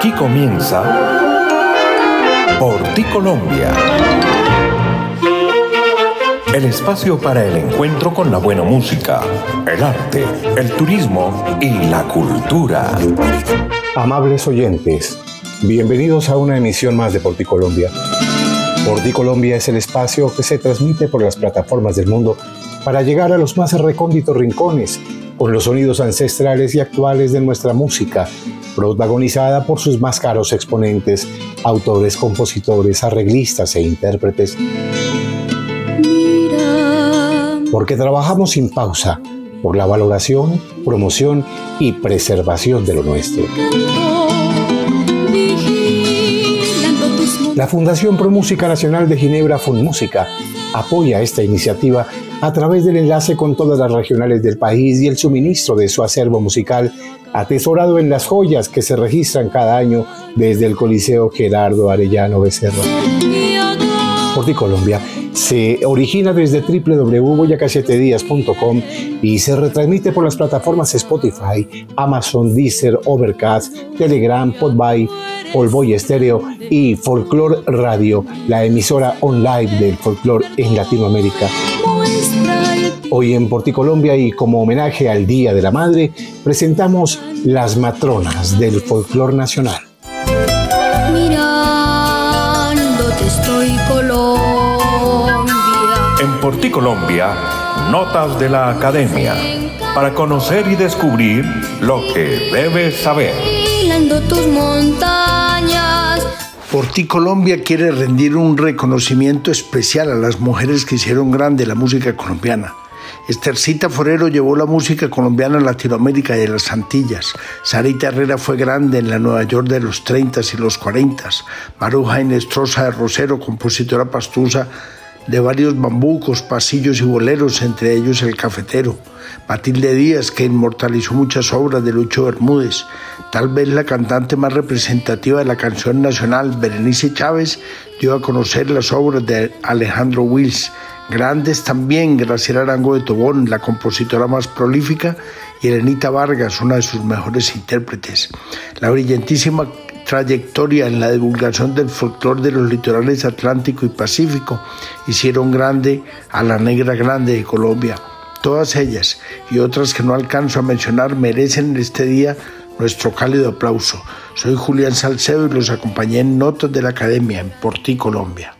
Aquí comienza Por ti Colombia. El espacio para el encuentro con la buena música, el arte, el turismo y la cultura. Amables oyentes, bienvenidos a una emisión más de Por ti Colombia. Por ti Colombia es el espacio que se transmite por las plataformas del mundo para llegar a los más recónditos rincones con los sonidos ancestrales y actuales de nuestra música, protagonizada por sus más caros exponentes, autores, compositores, arreglistas e intérpretes. Porque trabajamos sin pausa por la valoración, promoción y preservación de lo nuestro. La Fundación Pro Música Nacional de Ginebra Música apoya esta iniciativa a través del enlace con todas las regionales del país y el suministro de su acervo musical atesorado en las joyas que se registran cada año desde el Coliseo Gerardo Arellano Becerra. Colombia se origina desde www.boyacachetedias.com y se retransmite por las plataformas Spotify, Amazon, Deezer, Overcast, Telegram, Podbay, Polvoy Estéreo y Folklore Radio, la emisora online del folklore en Latinoamérica. Hoy en Porticolombia y como homenaje al Día de la Madre, presentamos Las Matronas del Folclor Nacional. En Porticolombia, notas de la academia para conocer y descubrir lo que debes saber. tus montañas. Por ti Colombia quiere rendir un reconocimiento especial a las mujeres que hicieron grande la música colombiana. Estercita Forero llevó la música colombiana a Latinoamérica y a las Antillas. Sarita Herrera fue grande en la Nueva York de los 30 y los 40. Maruja Inestrosa de Rosero, compositora pastusa de varios bambucos, pasillos y boleros, entre ellos El Cafetero. Matilde Díaz, que inmortalizó muchas obras de Lucho Bermúdez. Tal vez la cantante más representativa de la canción nacional, Berenice Chávez, dio a conocer las obras de Alejandro Wills. Grandes también Graciela Arango de Tobón, la compositora más prolífica, y Elenita Vargas, una de sus mejores intérpretes. La brillantísima trayectoria en la divulgación del folclore de los litorales Atlántico y Pacífico hicieron grande a la Negra Grande de Colombia. Todas ellas y otras que no alcanzo a mencionar merecen en este día nuestro cálido aplauso. Soy Julián Salcedo y los acompañé en Notas de la Academia en Porti, Colombia.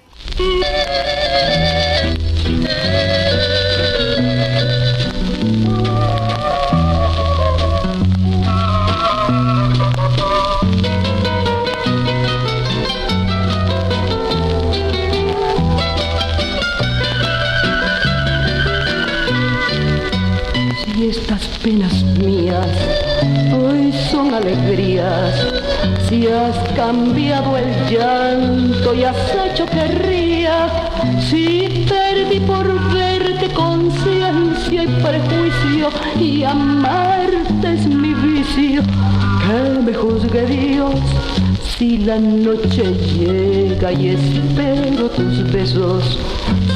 Cambiado el llanto y has hecho que ría, si perdí por verte conciencia y prejuicio y amarte es mi vicio, que me juzgue Dios. Si la noche llega y espero tus besos,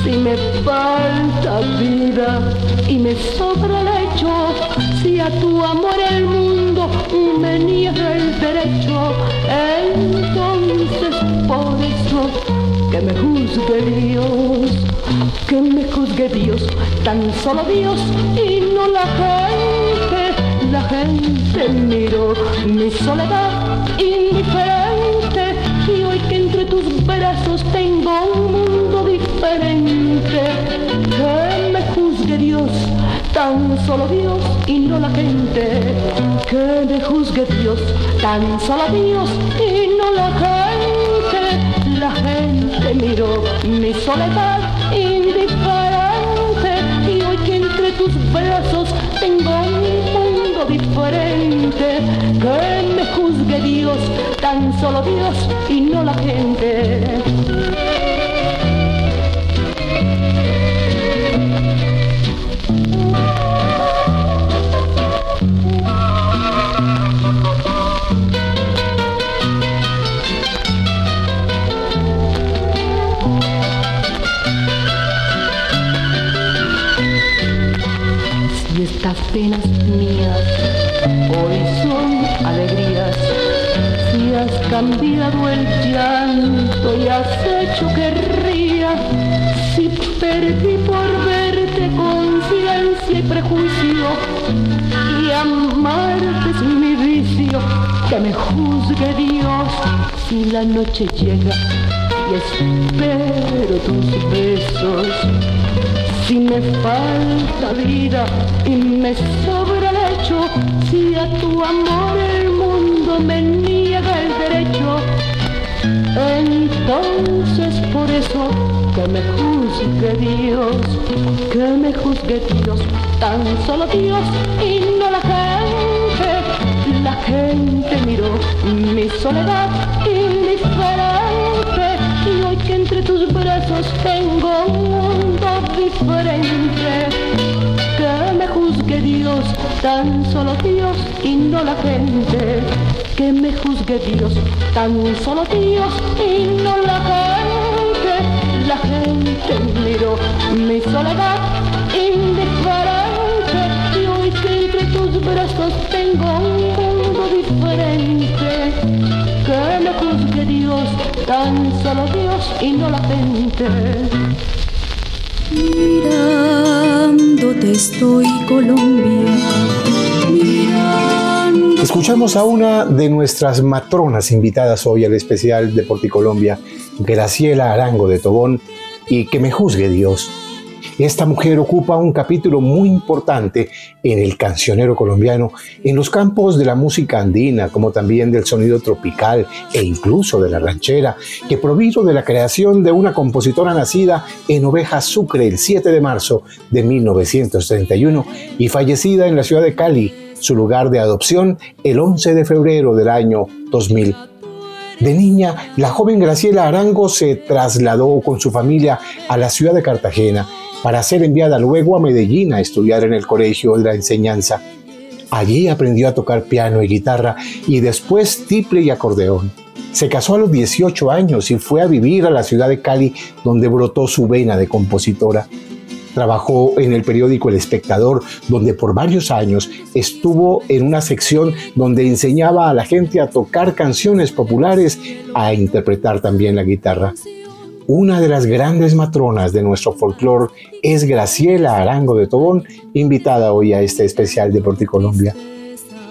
si me falta vida y me sobra lecho, si a tu amor el mundo me niega el derecho, entonces por eso que me juzgue Dios, que me juzgue Dios, tan solo Dios y no la gente, la gente miró mi soledad indiferente y hoy que entre tus brazos tengo un mundo diferente, que me juzgue Dios tan solo Dios y no la gente. Que me juzgue Dios, tan solo Dios y no la gente. La gente miró mi soledad indiferente y hoy que entre tus brazos tengo un mundo diferente. Que me juzgue Dios, tan solo Dios y no la gente. Penas mías hoy son alegrías. Si has cambiado el llanto y has hecho que ría. Si perdí por verte conciencia y prejuicio y amarte es mi vicio, que me juzgue Dios si la noche llega y espero tus besos. Si me falta vida y me sobra lecho, si a tu amor el mundo me niega el derecho, entonces por eso que me juzgue Dios, que me juzgue Dios, tan solo Dios y no la gente. La gente miró mi soledad y hoy que entre tus brazos tengo un mundo diferente. Que me juzgue Dios, tan solo Dios y no la gente. Que me juzgue Dios, tan solo Dios y no la gente. La gente miró mi soledad indiferente y hoy que entre tus brazos tengo un mundo diferente. Que me juzgue Dios, tan solo Dios y no la gente. Mirándote estoy Colombia. Mirándote Escuchamos a una de nuestras matronas invitadas hoy al especial de Porticolombia, Graciela Arango de Tobón, y que me juzgue Dios. Esta mujer ocupa un capítulo muy importante en el cancionero colombiano, en los campos de la música andina, como también del sonido tropical e incluso de la ranchera, que provino de la creación de una compositora nacida en Oveja Sucre el 7 de marzo de 1931 y fallecida en la ciudad de Cali, su lugar de adopción, el 11 de febrero del año 2000. De niña, la joven Graciela Arango se trasladó con su familia a la ciudad de Cartagena para ser enviada luego a Medellín a estudiar en el Colegio de la Enseñanza. Allí aprendió a tocar piano y guitarra y después tiple y acordeón. Se casó a los 18 años y fue a vivir a la ciudad de Cali donde brotó su vena de compositora. Trabajó en el periódico El Espectador, donde por varios años estuvo en una sección donde enseñaba a la gente a tocar canciones populares, a interpretar también la guitarra. Una de las grandes matronas de nuestro folclore es Graciela Arango de Tobón, invitada hoy a este especial de Porticolombia.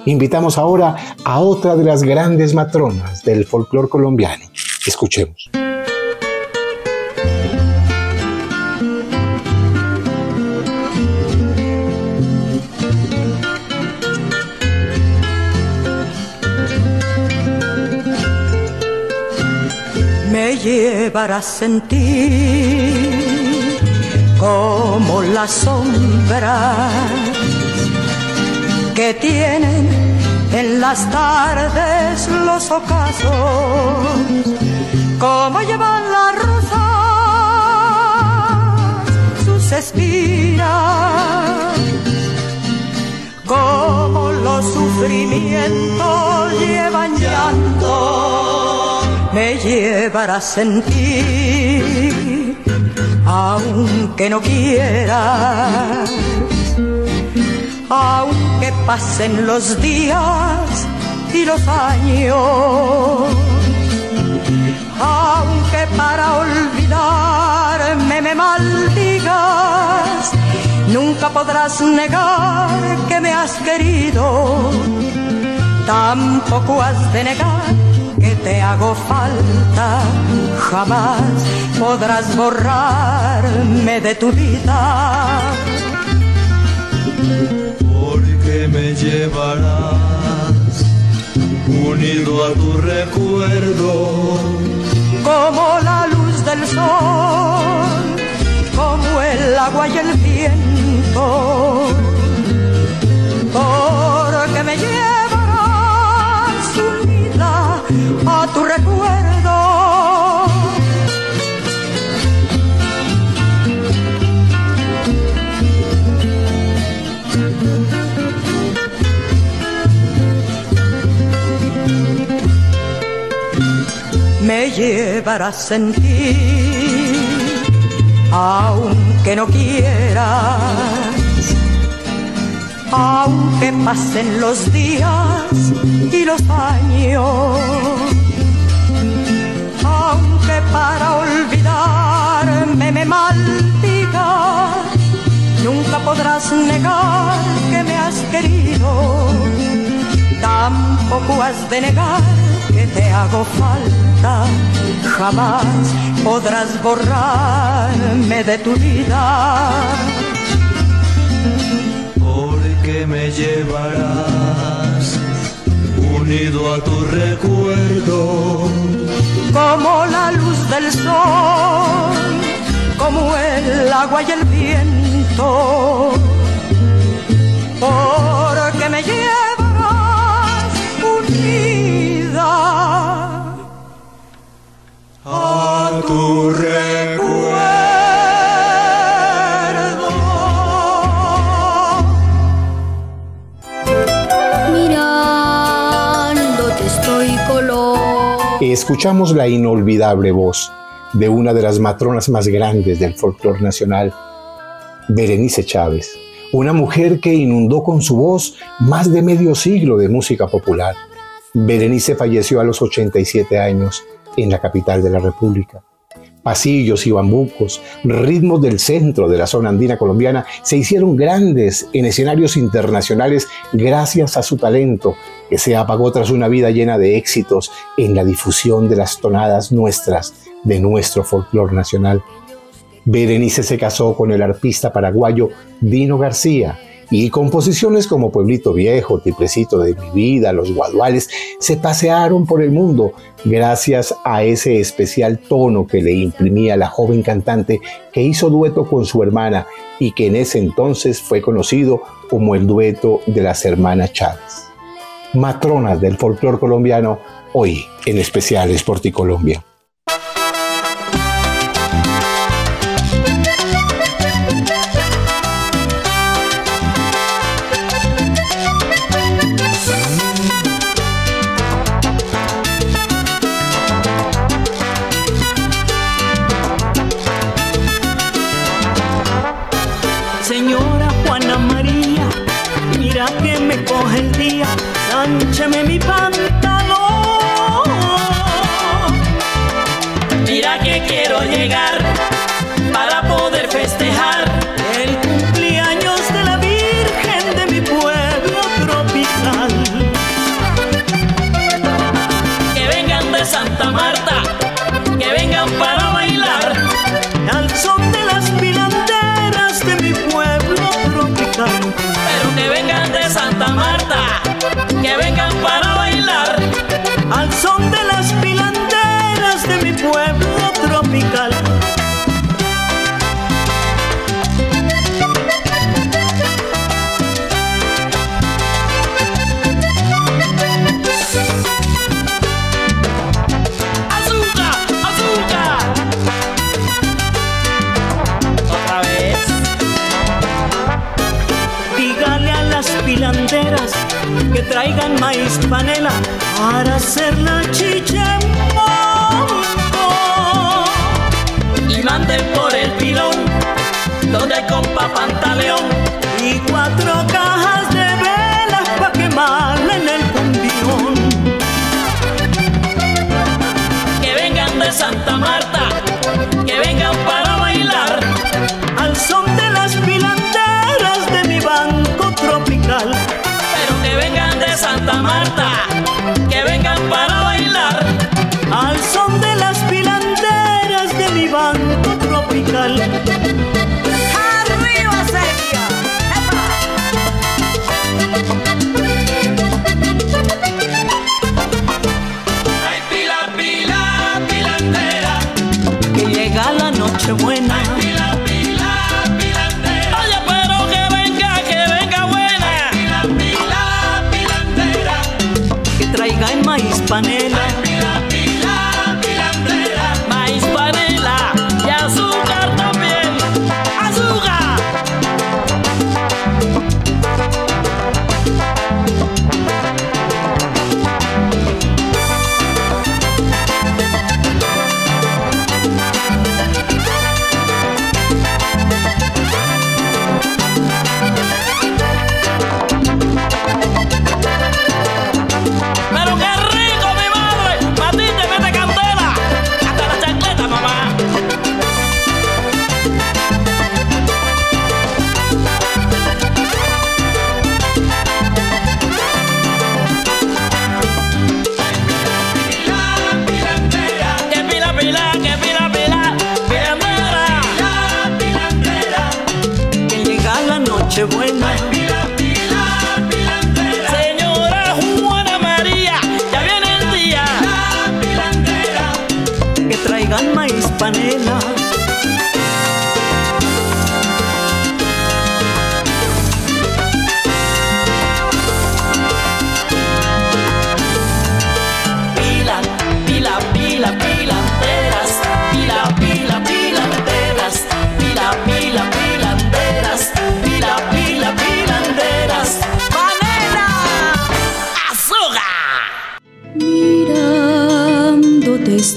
Invitamos ahora a otra de las grandes matronas del folclore colombiano. Escuchemos. Llevarás en ti como las sombras que tienen en las tardes los ocasos, como llevan las rosas sus espiras, como los sufrimientos llevan llanto me llevarás en ti, aunque no quieras, aunque pasen los días y los años, aunque para olvidarme me maldigas, nunca podrás negar que me has querido, tampoco has de negar te hago falta, jamás podrás borrarme de tu vida. Porque me llevarás unido a tu recuerdo, como la luz del sol, como el agua y el viento. Porque me llevarás tu recuerdo. Me llevarás en ti, aunque no quieras aunque pasen los días y los años, para olvidarme me maldiga. Nunca podrás negar que me has querido, tampoco has de negar que te hago falta. Jamás podrás borrarme de tu vida. Porque me llevarás unido a tu recuerdo agua y el viento. Porque me llevarás unida A tu Mirándote estoy color. Escuchamos la inolvidable voz de una de las matronas más grandes del folclore nacional, Berenice Chávez, una mujer que inundó con su voz más de medio siglo de música popular. Berenice falleció a los 87 años en la capital de la República. Pasillos y bambucos, ritmos del centro de la zona andina colombiana se hicieron grandes en escenarios internacionales gracias a su talento, que se apagó tras una vida llena de éxitos en la difusión de las tonadas nuestras de nuestro folclore nacional. Berenice se casó con el arpista paraguayo Dino García y composiciones como Pueblito Viejo, Tiplecito de mi vida, Los Guaduales se pasearon por el mundo gracias a ese especial tono que le imprimía la joven cantante que hizo dueto con su hermana y que en ese entonces fue conocido como el dueto de las hermanas Chávez. Matronas del folclore colombiano, hoy en especial Sport y Colombia. Vengan para bailar al son hacer la chicha en bombo. Y manden por el pilón donde compa pantaleón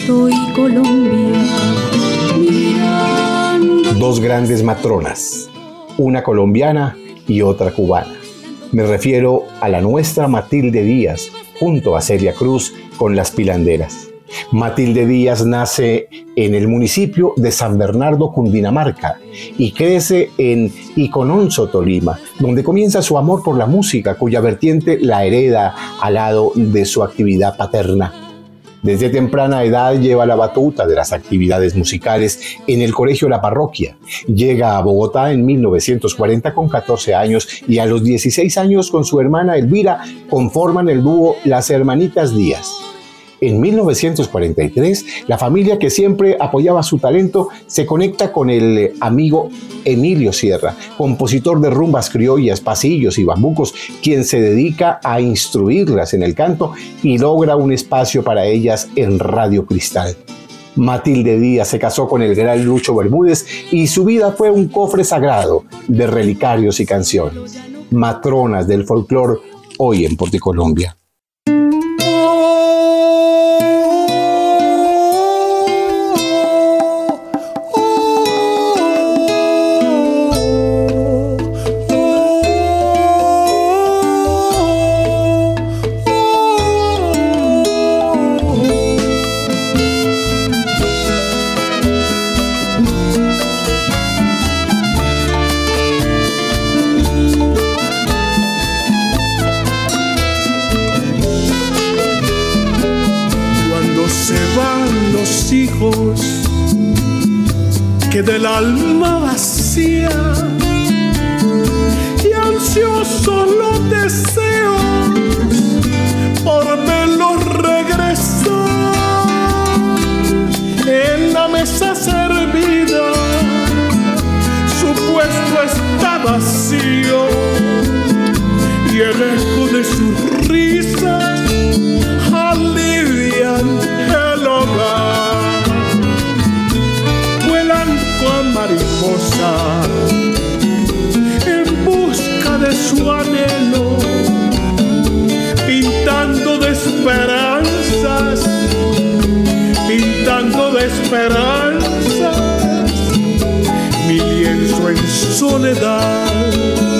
estoy Colombia mirando. Dos grandes matronas, una colombiana y otra cubana. Me refiero a la nuestra Matilde Díaz, junto a Celia Cruz con las pilanderas. Matilde Díaz nace en el municipio de San Bernardo, Cundinamarca, y crece en Icononso, Tolima, donde comienza su amor por la música, cuya vertiente la hereda al lado de su actividad paterna. Desde temprana edad lleva la batuta de las actividades musicales en el Colegio La Parroquia. Llega a Bogotá en 1940 con 14 años y a los 16 años con su hermana Elvira conforman el dúo Las Hermanitas Díaz. En 1943, la familia que siempre apoyaba su talento se conecta con el amigo Emilio Sierra, compositor de rumbas criollas, pasillos y bambucos, quien se dedica a instruirlas en el canto y logra un espacio para ellas en Radio Cristal. Matilde Díaz se casó con el gran Lucho Bermúdez y su vida fue un cofre sagrado de relicarios y canciones. Matronas del folclor hoy en Porticolombia. Del alma vacía. Y ansiosos los deseos por verlos regresar. En la mesa servida su puesto está vacío. Y el eco de sus risas alivian en busca de su anhelo, pintando de esperanzas, pintando de esperanzas, mi lienzo en soledad.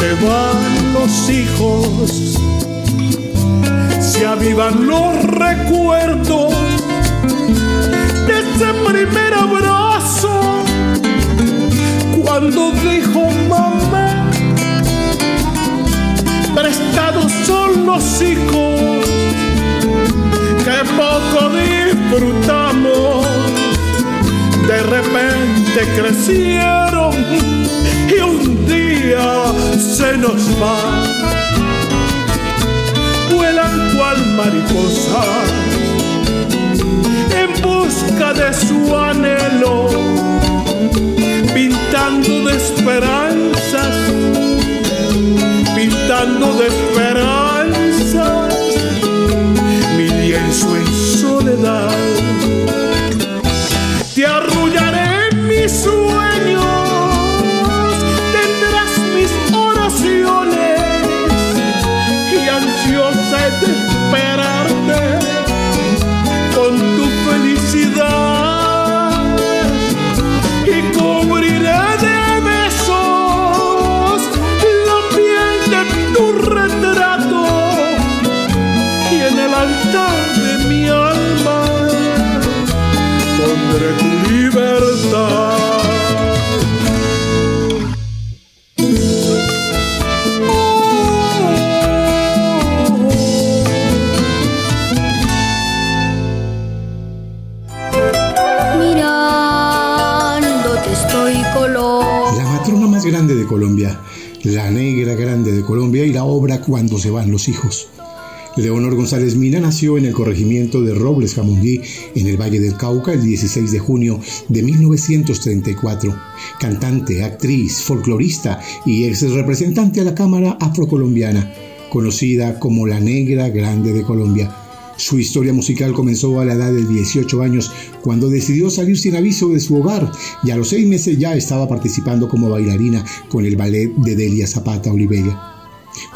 Se van los hijos, se avivan los recuerdos de ese primer abrazo cuando dijo mamá, prestados son los hijos que poco disfrutamos, de repente crecieron y un día se nos van, vuelan cual mariposas en busca de su anhelo pintando de esperanzas, pintando de esperanzas, mi lienzo en soledad. encuentre tu libertad. grande de Colombia, La Negra Grande de Colombia y la obra Cuando se van los hijos. Leonor González Mina nació en el corregimiento de Robles Jamundí, en el Valle del Cauca, el 16 de junio de 1934. Cantante, actriz, folclorista y ex representante a la Cámara Afrocolombiana, conocida como la Negra Grande de Colombia. Su historia musical comenzó a la edad de 18 años cuando decidió salir sin aviso de su hogar y a los seis meses ya estaba participando como bailarina con el ballet de Delia Zapata Olivella.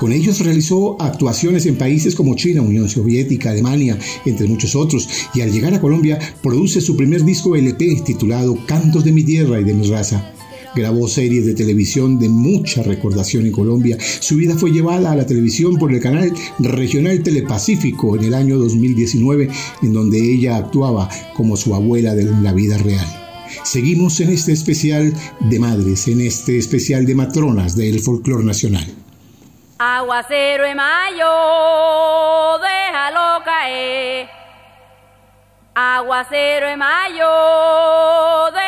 Con ellos realizó actuaciones en países como China, Unión Soviética, Alemania, entre muchos otros, y al llegar a Colombia produce su primer disco LP titulado Cantos de mi tierra y de mi raza. Grabó series de televisión de mucha recordación en Colombia. Su vida fue llevada a la televisión por el canal regional Telepacífico en el año 2019, en donde ella actuaba como su abuela de la vida real. Seguimos en este especial de madres, en este especial de matronas del folclore nacional. Aguacero en mayo, déjalo caer. Aguacero en mayo, déjalo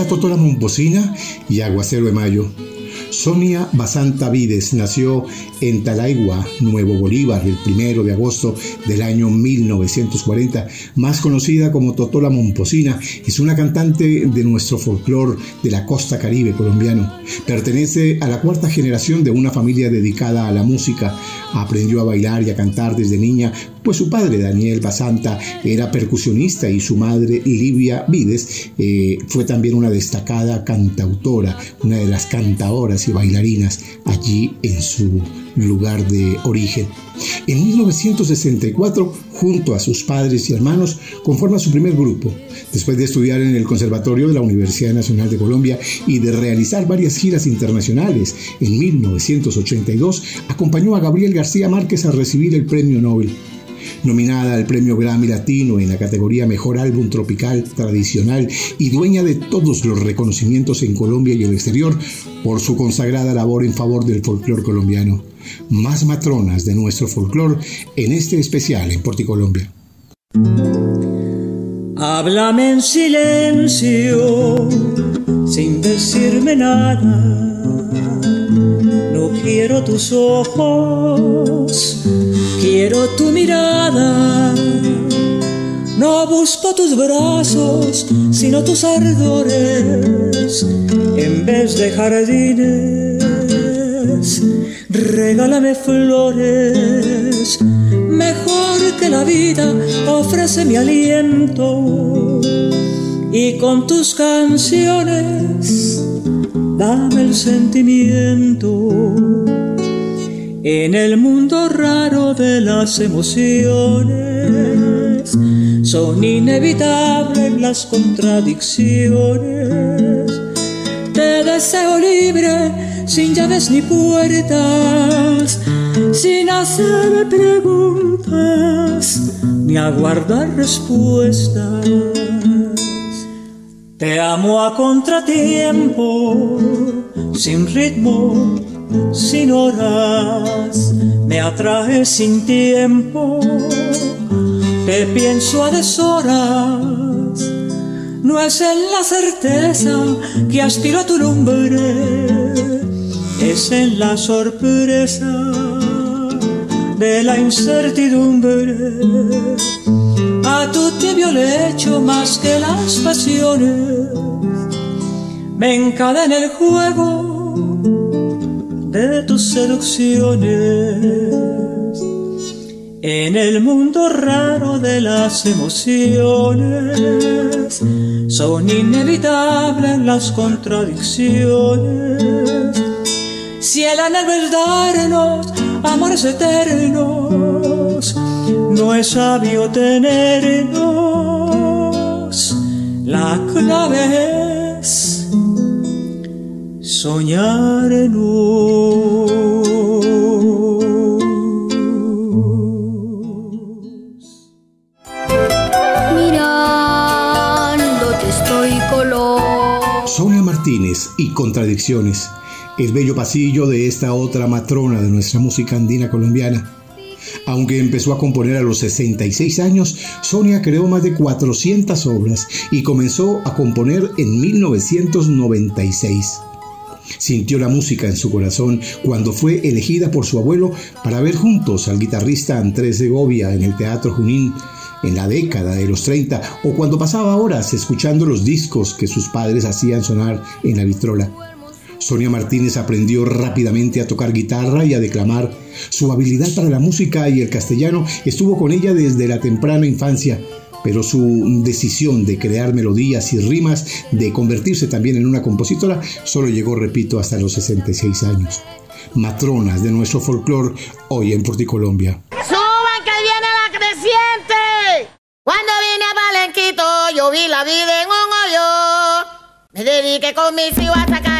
Escuchamos a Totola Momposina y Aguacero de Mayo. Sonia Basanta Vides nació en Talaigua, Nuevo Bolívar, el primero de agosto del año 1940. Más conocida como Totola Momposina, es una cantante de nuestro folclore de la costa caribe colombiano. Pertenece a la cuarta generación de una familia dedicada a la música. Aprendió a bailar y a cantar desde niña pues su padre Daniel Basanta era percusionista y su madre Livia Vides eh, fue también una destacada cantautora, una de las cantadoras y bailarinas allí en su lugar de origen. En 1964, junto a sus padres y hermanos, conforma su primer grupo. Después de estudiar en el Conservatorio de la Universidad Nacional de Colombia y de realizar varias giras internacionales, en 1982 acompañó a Gabriel García Márquez a recibir el Premio Nobel. Nominada al Premio Grammy Latino en la categoría Mejor Álbum Tropical Tradicional y dueña de todos los reconocimientos en Colombia y el exterior por su consagrada labor en favor del folclore colombiano. Más matronas de nuestro folclore en este especial en Porticolombia. Háblame en silencio, sin decirme nada. Quiero tus ojos, quiero tu mirada. No busco tus brazos, sino tus ardores. En vez de jardines, regálame flores. Mejor que la vida, ofrece mi aliento. Y con tus canciones, dame el sentimiento. En el mundo raro de las emociones, son inevitables las contradicciones. Te deseo libre, sin llaves ni puertas, sin hacer preguntas ni aguardar respuestas. Te amo a contratiempo, sin ritmo, sin horas, me atraes sin tiempo, te pienso a deshoras. No es en la certeza que aspiro a tu lumbre, es en la sorpresa de la incertidumbre. A tu tibio lecho más que las pasiones, me encadena el juego de tus seducciones. En el mundo raro de las emociones, son inevitables las contradicciones. Si el anhelo es darnos amores eternos, no es sabio tenernos. La clave es soñar en Mirándote estoy color. Sonia Martínez y Contradicciones, el bello pasillo de esta otra matrona de nuestra música andina colombiana. Aunque empezó a componer a los 66 años, Sonia creó más de 400 obras y comenzó a componer en 1996. Sintió la música en su corazón cuando fue elegida por su abuelo para ver juntos al guitarrista Andrés Segovia en el Teatro Junín en la década de los 30 o cuando pasaba horas escuchando los discos que sus padres hacían sonar en la vitrola. Sonia Martínez aprendió rápidamente a tocar guitarra y a declamar. Su habilidad para la música y el castellano estuvo con ella desde la temprana infancia, pero su decisión de crear melodías y rimas, de convertirse también en una compositora, solo llegó, repito, hasta los 66 años. Matronas de nuestro folclore hoy en Porticolombia. ¡Suban que viene la creciente! Cuando vine a Palenquito, yo vi la vida en un hoyo. Me dediqué con mis hijos a sacar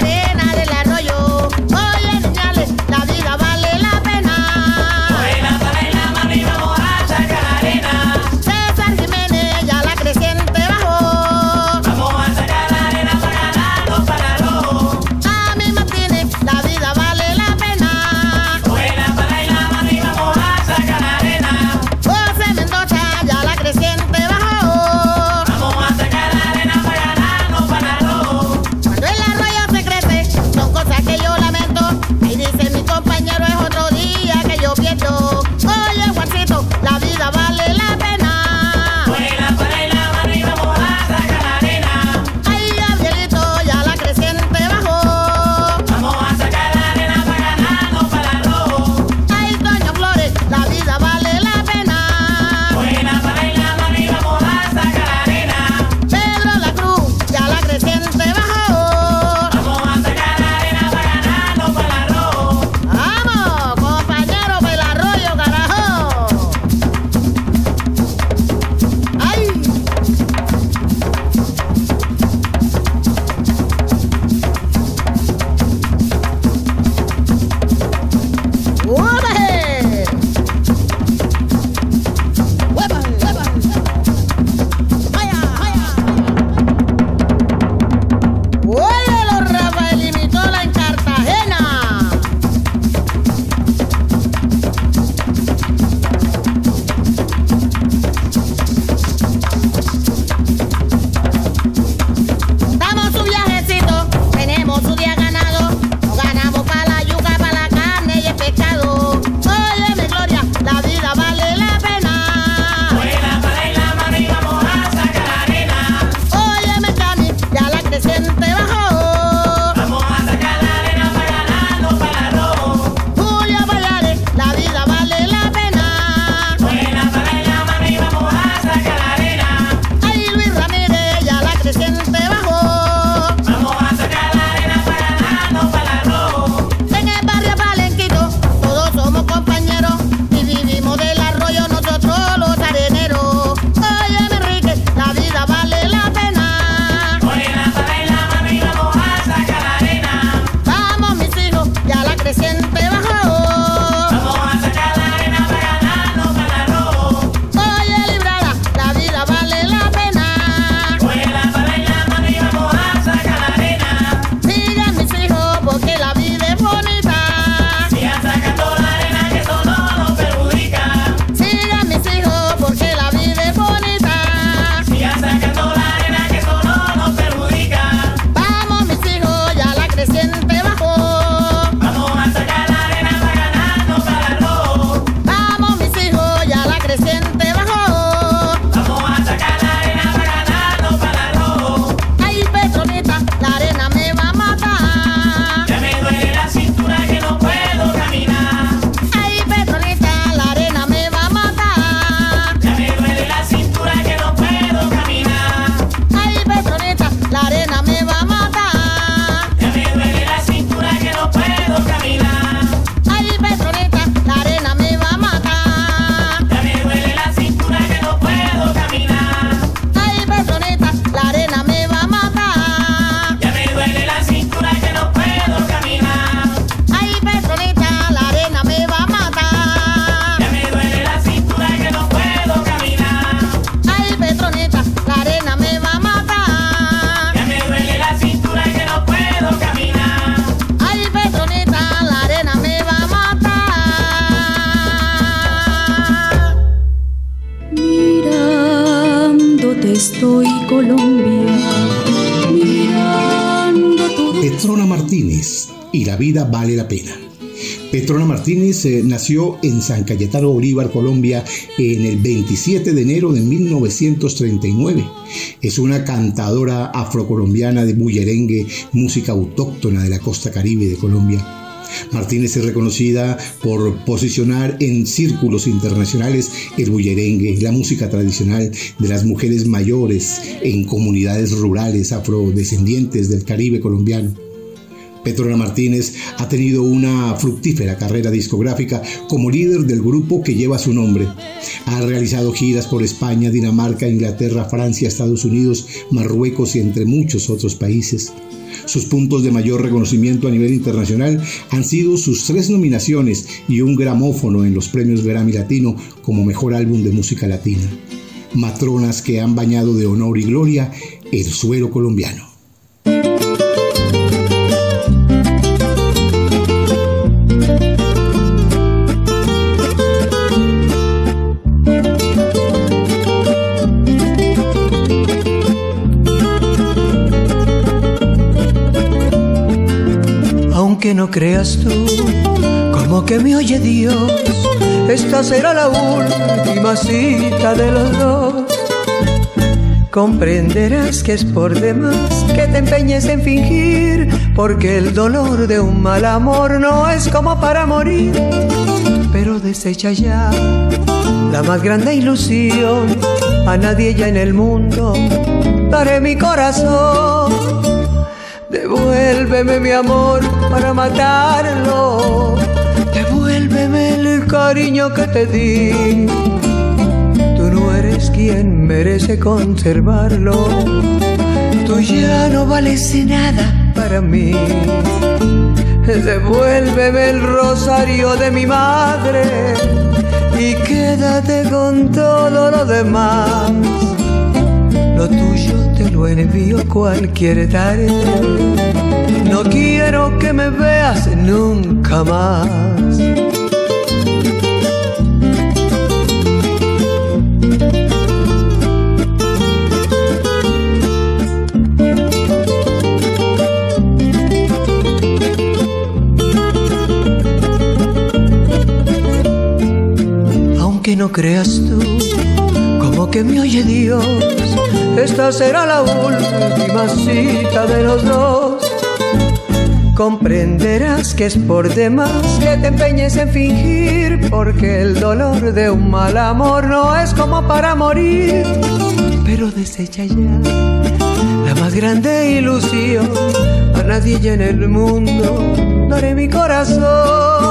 Petrona Martínez y la vida vale la pena. Petrona Martínez eh, nació en San Cayetano Bolívar, Colombia, en el 27 de enero de 1939. Es una cantadora afrocolombiana de bullerengue, música autóctona de la costa caribe de Colombia. Martínez es reconocida por posicionar en círculos internacionales el bullerengue, la música tradicional de las mujeres mayores en comunidades rurales afrodescendientes del Caribe colombiano. Petrona Martínez ha tenido una fructífera carrera discográfica como líder del grupo que lleva su nombre. Ha realizado giras por España, Dinamarca, Inglaterra, Francia, Estados Unidos, Marruecos y entre muchos otros países. Sus puntos de mayor reconocimiento a nivel internacional han sido sus tres nominaciones y un gramófono en los premios Grammy Latino como mejor álbum de música latina. Matronas que han bañado de honor y gloria el suelo colombiano. Aunque no creas tú, como que me oye Dios, esta será la última cita de los dos. Comprenderás que es por demás que te empeñes en fingir, porque el dolor de un mal amor no es como para morir. Pero desecha ya la más grande ilusión, a nadie ya en el mundo daré mi corazón. Devuélveme mi amor para matarlo, devuélveme el cariño que te di no eres quien merece conservarlo. Tú ya no vales nada para mí. Devuélveme el rosario de mi madre y quédate con todo lo demás. Lo tuyo lo envío cualquier tarde. No quiero que me veas nunca más. no creas tú, que me oye Dios, esta será la última cita de los dos. Comprenderás que es por demás que te empeñes en fingir, porque el dolor de un mal amor no es como para morir. Pero desecha ya la más grande ilusión, a nadie en el mundo daré mi corazón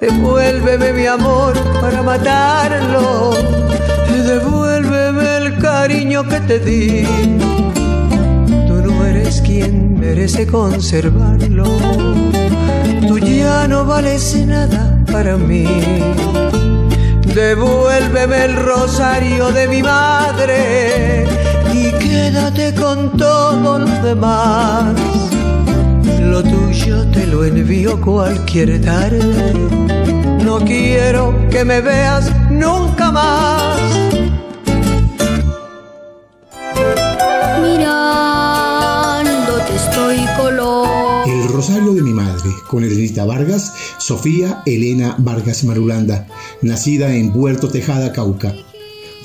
Devuélveme mi amor para matarlo. Devuélveme el cariño que te di. Tú no eres quien merece conservarlo. Tú ya no vales nada para mí. Devuélveme el rosario de mi madre y quédate con todo lo demás. Lo tuyo te lo envío cualquier tarde. No quiero que me veas nunca más. Rosario de mi madre, con Elenita Vargas, Sofía Elena Vargas Marulanda, nacida en Puerto Tejada, Cauca.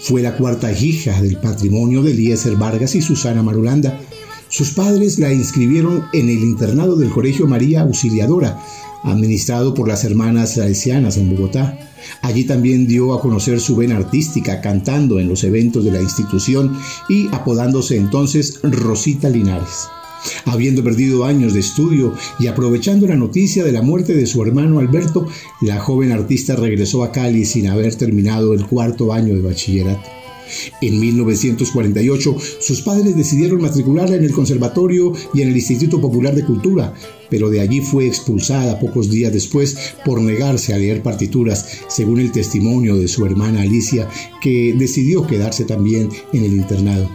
Fue la cuarta hija del patrimonio de Eliezer Vargas y Susana Marulanda sus padres la inscribieron en el internado del Colegio María Auxiliadora, administrado por las hermanas salesianas en Bogotá. Allí también dio a conocer su vena artística, cantando en los eventos de la institución y apodándose entonces Rosita Linares. Habiendo perdido años de estudio y aprovechando la noticia de la muerte de su hermano Alberto, la joven artista regresó a Cali sin haber terminado el cuarto año de bachillerato. En 1948, sus padres decidieron matricularla en el Conservatorio y en el Instituto Popular de Cultura, pero de allí fue expulsada pocos días después por negarse a leer partituras, según el testimonio de su hermana Alicia, que decidió quedarse también en el internado.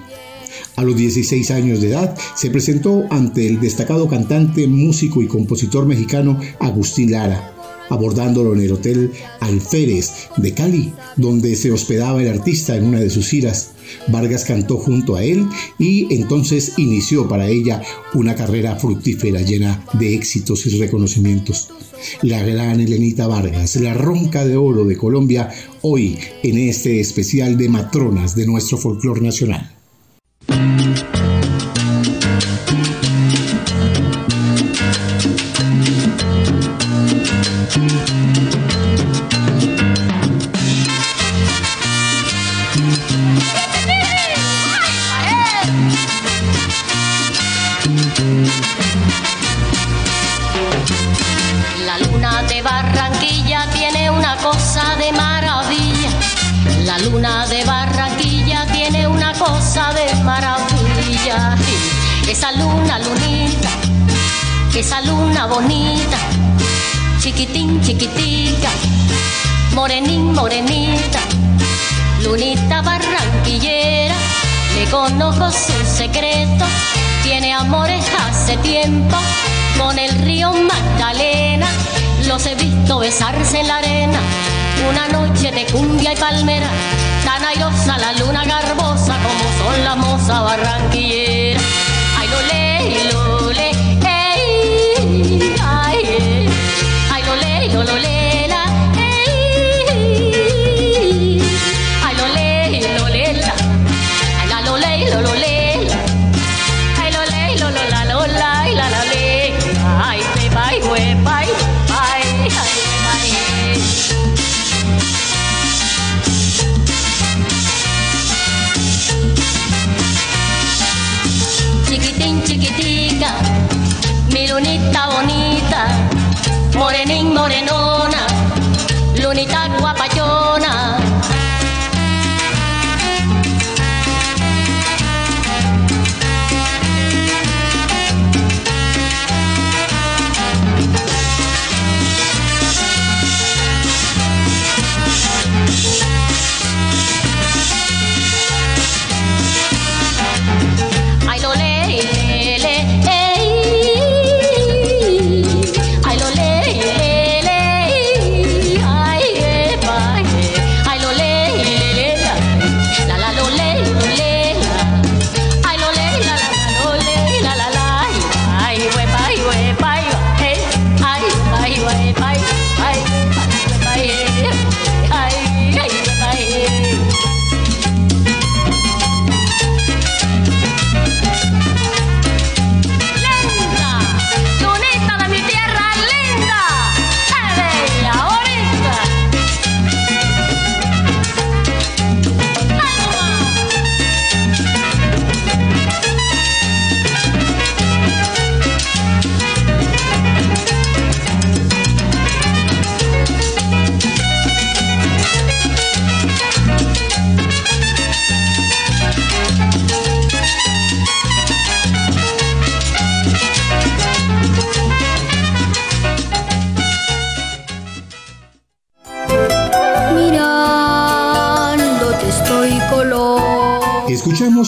A los 16 años de edad se presentó ante el destacado cantante, músico y compositor mexicano Agustín Lara, abordándolo en el Hotel Alférez de Cali, donde se hospedaba el artista en una de sus giras. Vargas cantó junto a él y entonces inició para ella una carrera fructífera llena de éxitos y reconocimientos. La gran Elenita Vargas, la ronca de oro de Colombia, hoy en este especial de matronas de nuestro folclore nacional. La conozco su secreto, tiene amores hace tiempo, con el río Magdalena, los he visto besarse en la arena, una noche de cumbia y palmera, tan airosa la luna garbosa como son las mozas barranquilleras. Ay, lo le, lo le, ey, ay, ay, lo le, lo, lo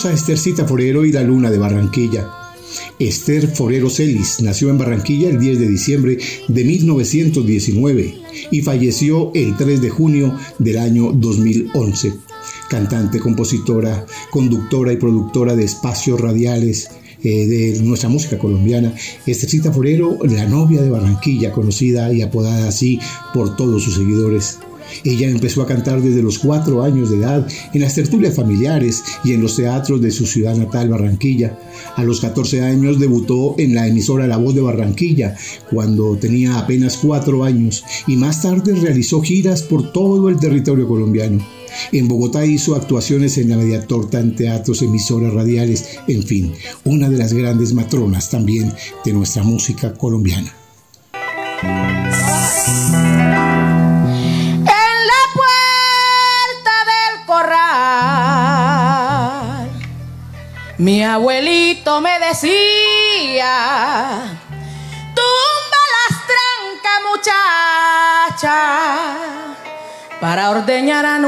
A Estercita Forero y la Luna de Barranquilla. Esther Forero Celis nació en Barranquilla el 10 de diciembre de 1919 y falleció el 3 de junio del año 2011. Cantante, compositora, conductora y productora de espacios radiales eh, de nuestra música colombiana. Estercita Forero, la novia de Barranquilla, conocida y apodada así por todos sus seguidores. Ella empezó a cantar desde los cuatro años de edad en las tertulias familiares y en los teatros de su ciudad natal, Barranquilla. A los 14 años debutó en la emisora La Voz de Barranquilla, cuando tenía apenas cuatro años, y más tarde realizó giras por todo el territorio colombiano. En Bogotá hizo actuaciones en la Media Torta, en teatros, emisoras radiales, en fin, una de las grandes matronas también de nuestra música colombiana. Mi abuelito me decía, tumba las trancas muchacha, para ordeñar a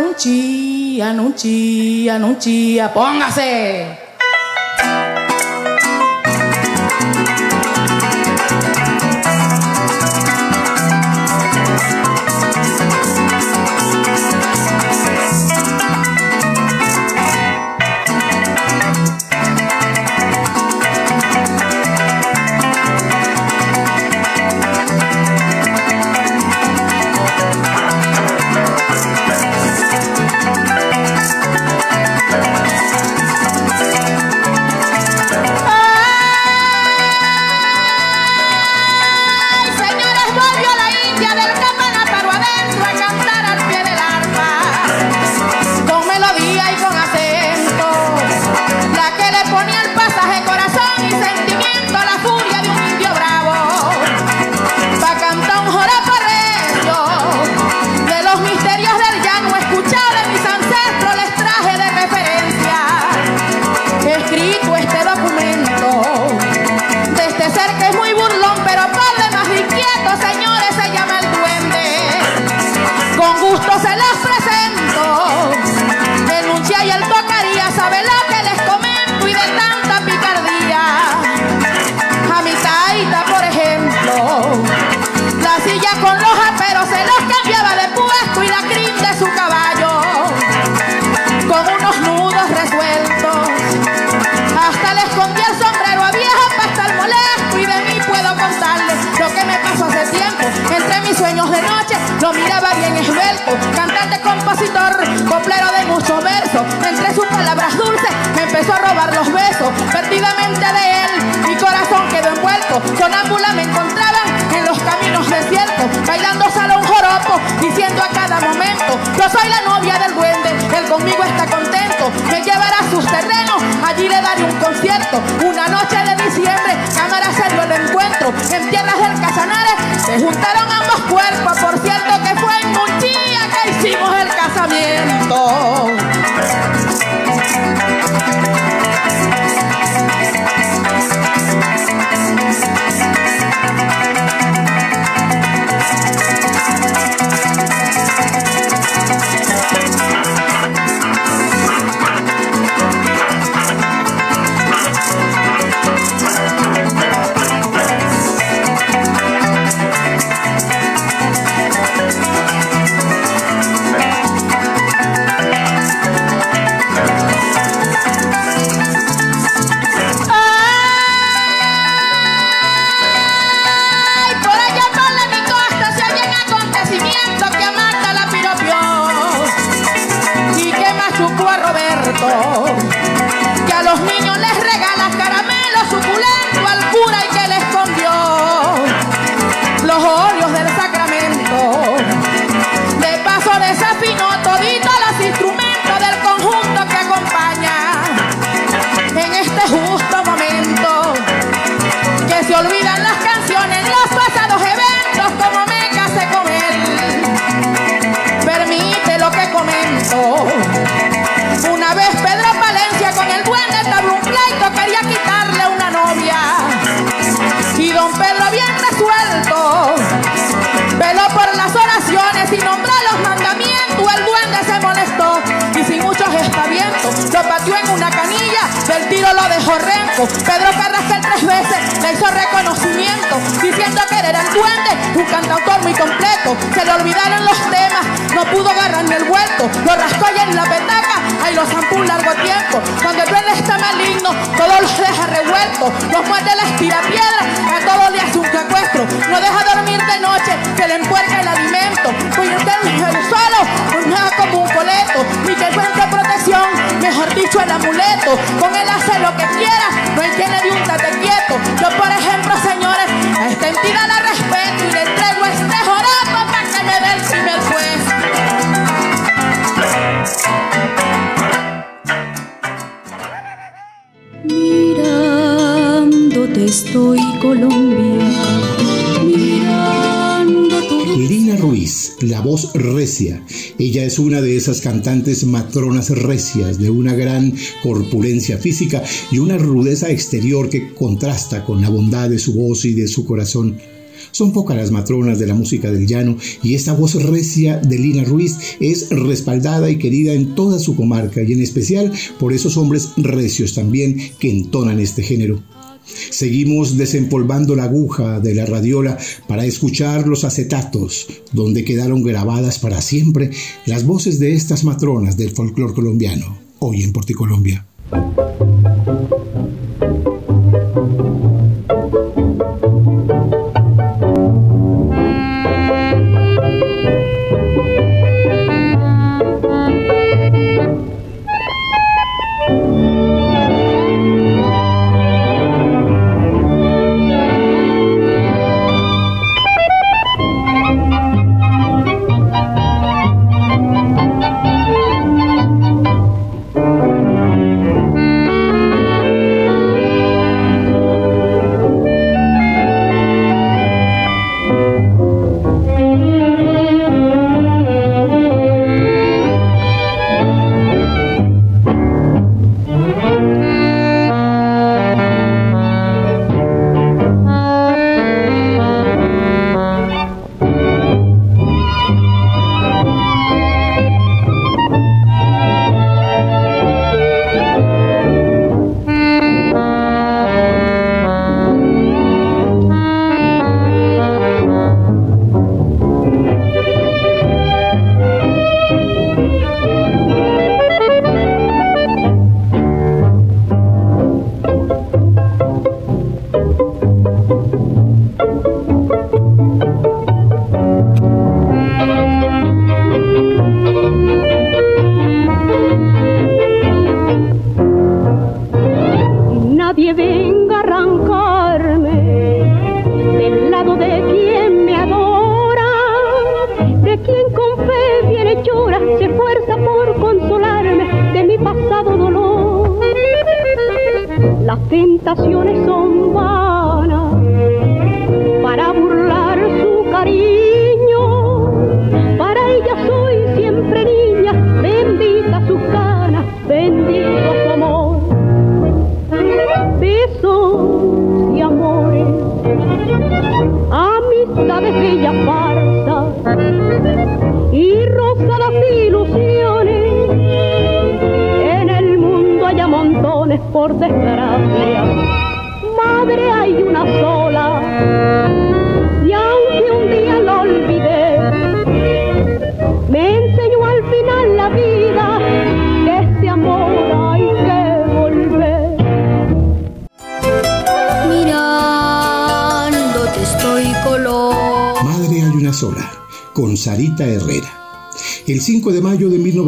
beso. Entre sus palabras dulces me empezó a robar los besos. Perdidamente de él, mi corazón quedó envuelto. Sonámbula me encontraba en los caminos desiertos, bailando salón joropo, diciendo a cada momento: Yo soy la novia del duende, él conmigo está contento. Me llevará a sus terrenos, allí le daré un concierto. Una noche de diciembre, cámara serio el encuentro. En tierras del Casanares se juntaron ambos cuerpos por hicimos el casamiento. Dejó renco. Pedro Carrascal tres veces le hizo reconocimiento, diciendo que era el duende, un cantautor muy completo. Se le olvidaron los temas, no pudo agarrar ni el vuelto. Lo rascó en la petaca, ahí lo zampó un largo tiempo. Cuando el duende está maligno, todo los deja revuelto. Los muerde la estira piedra, a todo le hace un secuestro. No deja dormir de noche, se le empuerca el amuleto. Con él hace lo que quiera, no hay quien le dé un tate quieto. Yo por ejemplo, señores, a esta entidad la respeto y le entrego este joropo para que me dé el primer juez. Mirándote estoy Colombia, mirando tu Lina Ruiz, la voz recia. Ella es una de esas cantantes matronas recias, de una gran corpulencia física y una rudeza exterior que contrasta con la bondad de su voz y de su corazón. Son pocas las matronas de la música del llano y esta voz recia de Lina Ruiz es respaldada y querida en toda su comarca y en especial por esos hombres recios también que entonan este género. Seguimos desempolvando la aguja de la radiola para escuchar los acetatos, donde quedaron grabadas para siempre las voces de estas matronas del folclore colombiano, hoy en Porticolombia.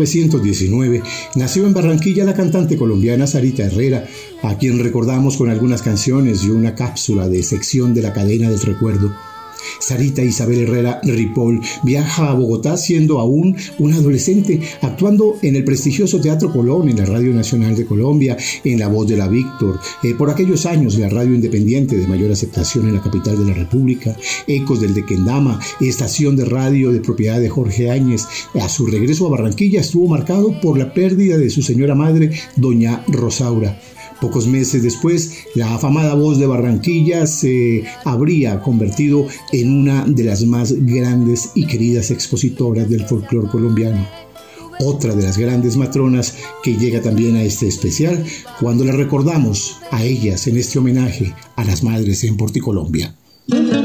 1919 nació en Barranquilla la cantante colombiana Sarita Herrera, a quien recordamos con algunas canciones y una cápsula de sección de la cadena del recuerdo. Sarita Isabel Herrera Ripoll viaja a Bogotá siendo aún una adolescente, actuando en el prestigioso Teatro Colón, en la Radio Nacional de Colombia, en La Voz de la Víctor, eh, por aquellos años la radio independiente de mayor aceptación en la capital de la República, Ecos del Dequendama, estación de radio de propiedad de Jorge Áñez. A su regreso a Barranquilla estuvo marcado por la pérdida de su señora madre, doña Rosaura. Pocos meses después, la afamada voz de Barranquilla se habría convertido en una de las más grandes y queridas expositoras del folclore colombiano. Otra de las grandes matronas que llega también a este especial cuando la recordamos a ellas en este homenaje a las madres en Porticolombia. Colombia.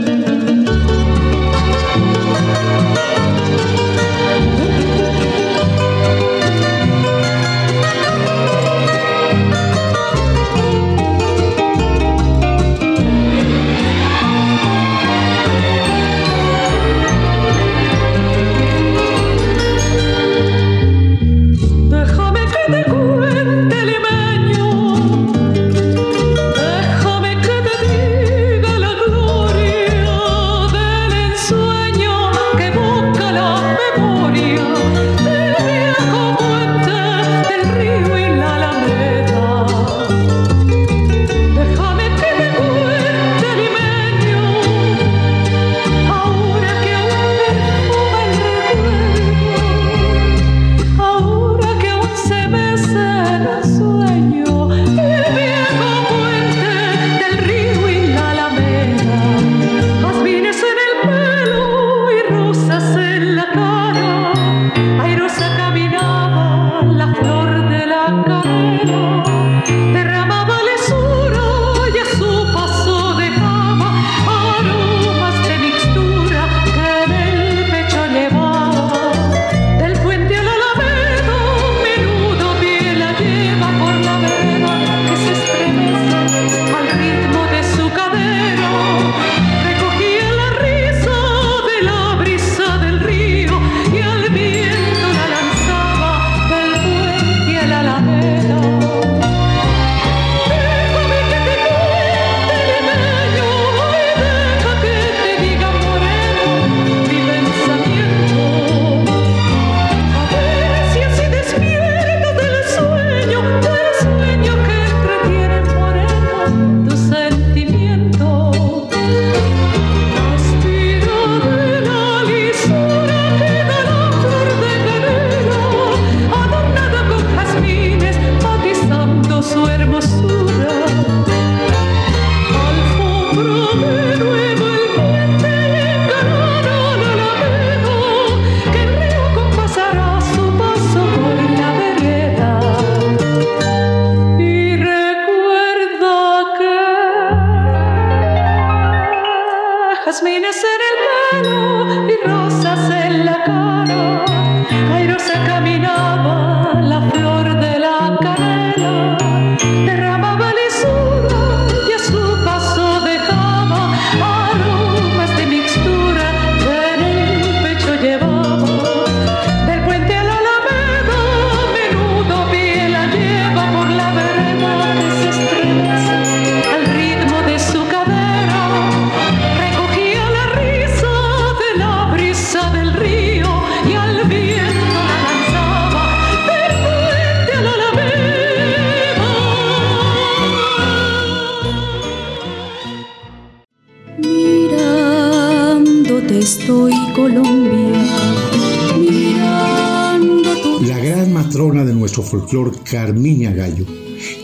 folclor Carmiña Gallo.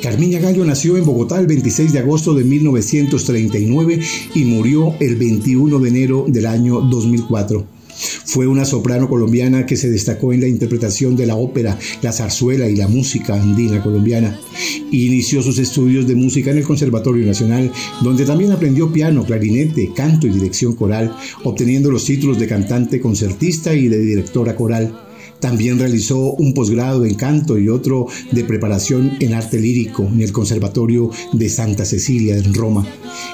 Carmiña Gallo nació en Bogotá el 26 de agosto de 1939 y murió el 21 de enero del año 2004. Fue una soprano colombiana que se destacó en la interpretación de la ópera, la zarzuela y la música andina colombiana. Inició sus estudios de música en el Conservatorio Nacional, donde también aprendió piano, clarinete, canto y dirección coral, obteniendo los títulos de cantante concertista y de directora coral. También realizó un posgrado en canto y otro de preparación en arte lírico en el Conservatorio de Santa Cecilia en Roma.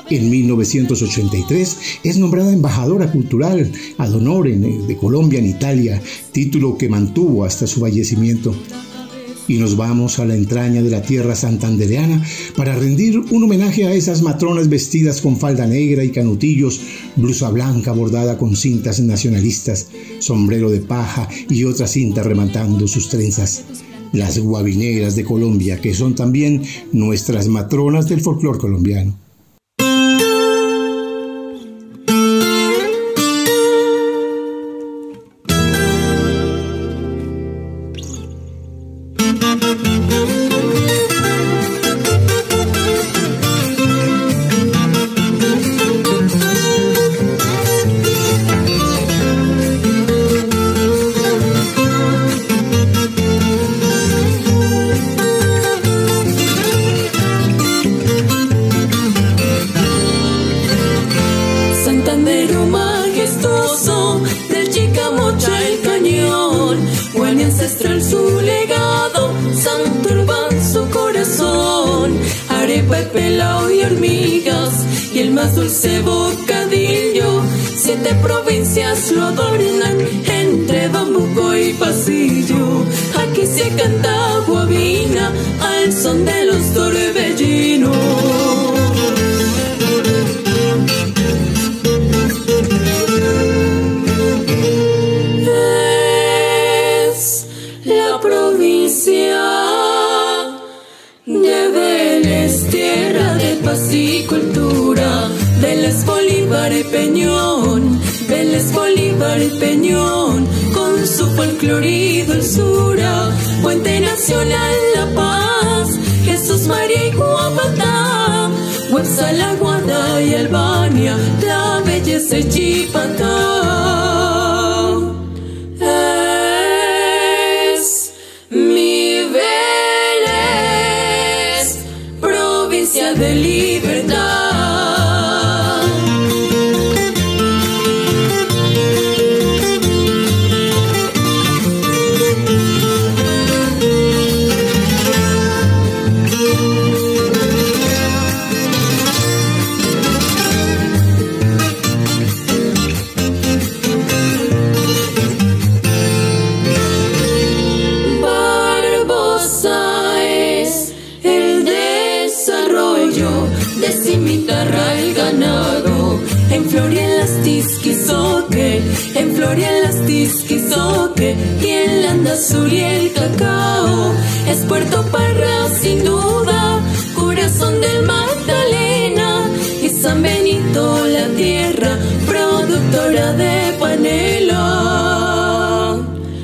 En 1983 es nombrada embajadora cultural ad honorem de Colombia en Italia, título que mantuvo hasta su fallecimiento y nos vamos a la entraña de la tierra santandereana para rendir un homenaje a esas matronas vestidas con falda negra y canutillos, blusa blanca bordada con cintas nacionalistas, sombrero de paja y otra cinta rematando sus trenzas. Las guabineras de Colombia, que son también nuestras matronas del folclore colombiano. Y hormigas, y el más dulce bocadillo, siete provincias lo adornan, entre bambuco y pasillo, aquí se canta guabina, al son de los torbellinos. Peñón, Vélez, Bolívar Peñón, con su folclore y dulzura. Puente Nacional La Paz, Jesús María y Guapatá, Huepsala, Guada y Albania, la belleza y Chipatá sin duda, corazón del Magdalena y San Benito la tierra, productora de panela.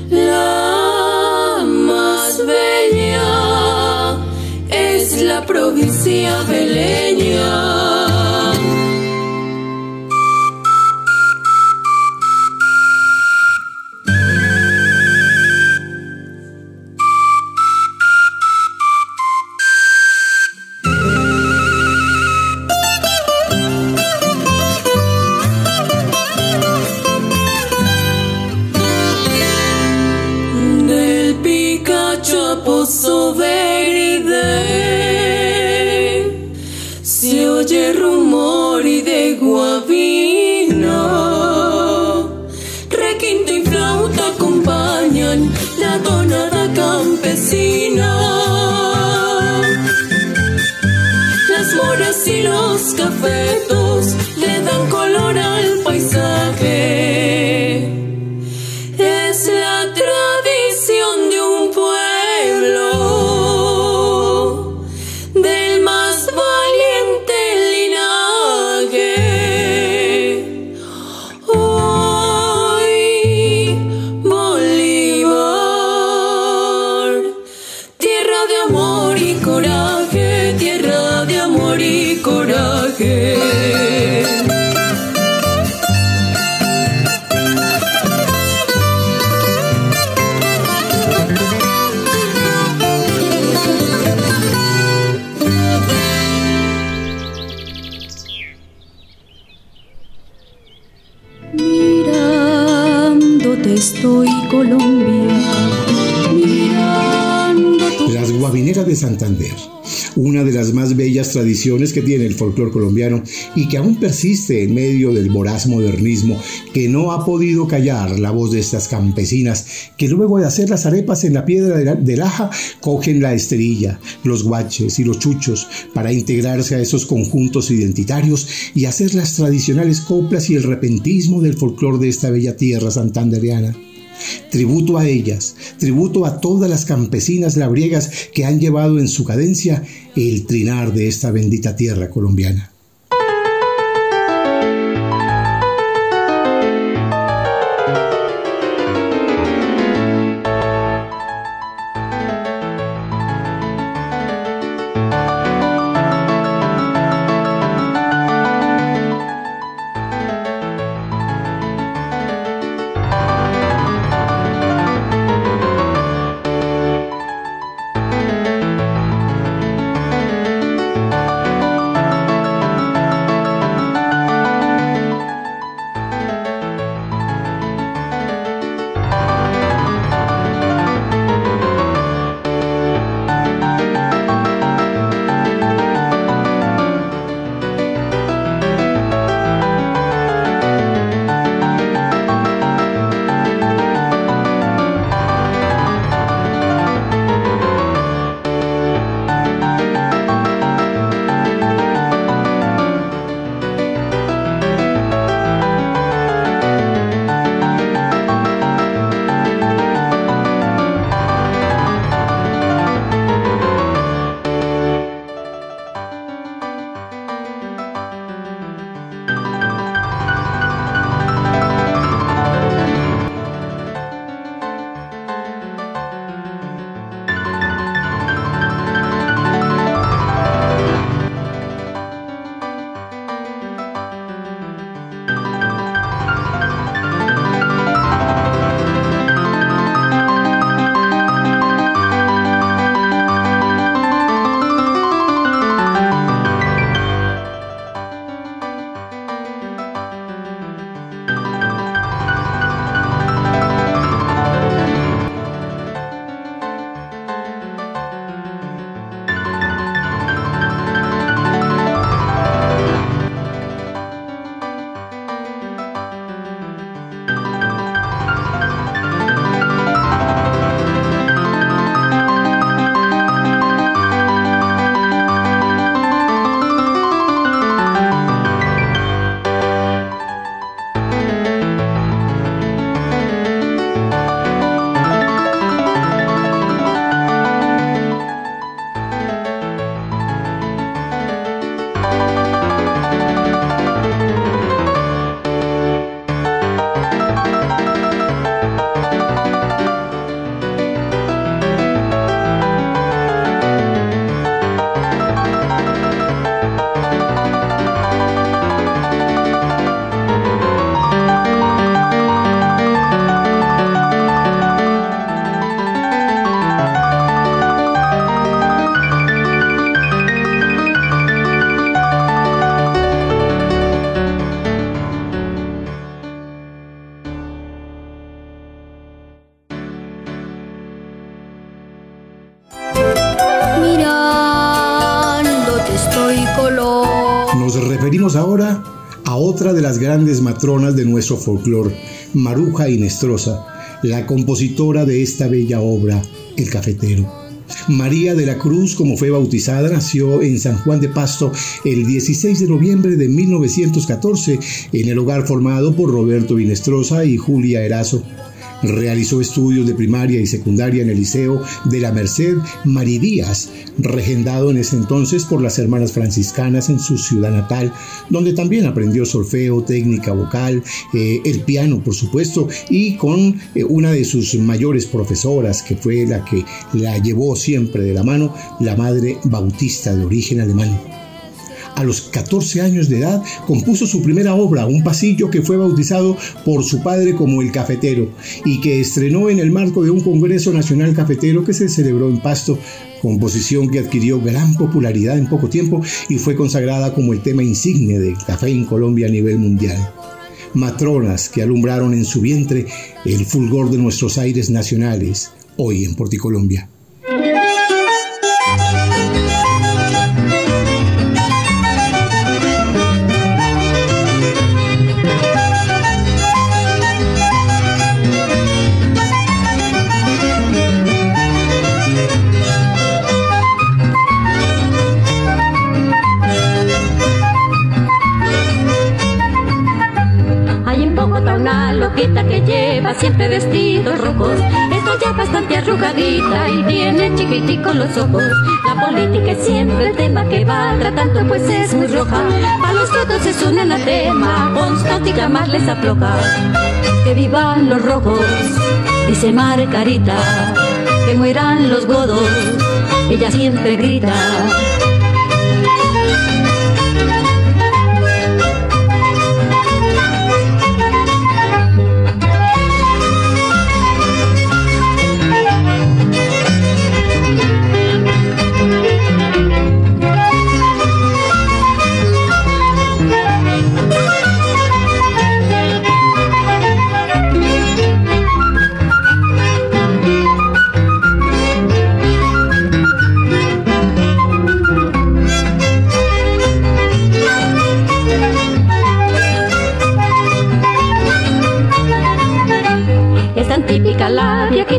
La más bella es la provincia beleña. Los cafetos tradiciones que tiene el folclore colombiano y que aún persiste en medio del voraz modernismo que no ha podido callar la voz de estas campesinas que luego de hacer las arepas en la piedra de la- de laja cogen la esterilla, los guaches y los chuchos para integrarse a esos conjuntos identitarios y hacer las tradicionales coplas y el repentismo del folclore de esta bella tierra santandereana. Tributo a ellas, tributo a todas las campesinas labriegas que han llevado en su cadencia el trinar de esta bendita tierra colombiana. Las grandes matronas de nuestro folclore, Maruja Inestrosa, la compositora de esta bella obra, El Cafetero. María de la Cruz, como fue bautizada, nació en San Juan de Pasto el 16 de noviembre de 1914 en el hogar formado por Roberto Inestrosa y Julia Erazo. Realizó estudios de primaria y secundaria en el Liceo de la Merced Mari Díaz, regendado en ese entonces por las hermanas franciscanas en su ciudad natal, donde también aprendió solfeo, técnica vocal, eh, el piano, por supuesto, y con eh, una de sus mayores profesoras, que fue la que la llevó siempre de la mano, la madre bautista de origen alemán. A los 14 años de edad compuso su primera obra, un pasillo que fue bautizado por su padre como El Cafetero y que estrenó en el marco de un Congreso Nacional Cafetero que se celebró en Pasto, composición que adquirió gran popularidad en poco tiempo y fue consagrada como el tema insigne del café en Colombia a nivel mundial. matronas que alumbraron en su vientre el fulgor de nuestros aires nacionales, hoy en Porticolombia. Siempre vestidos rojos. Está ya bastante arrugadita y tiene chiquiticos los ojos. La política es siempre el tema que va tratando, pues es muy roja. Para los todos es un anatema, constante y jamás les afloja. Que vivan los rojos, dice Margarita. Que mueran los godos, ella siempre grita.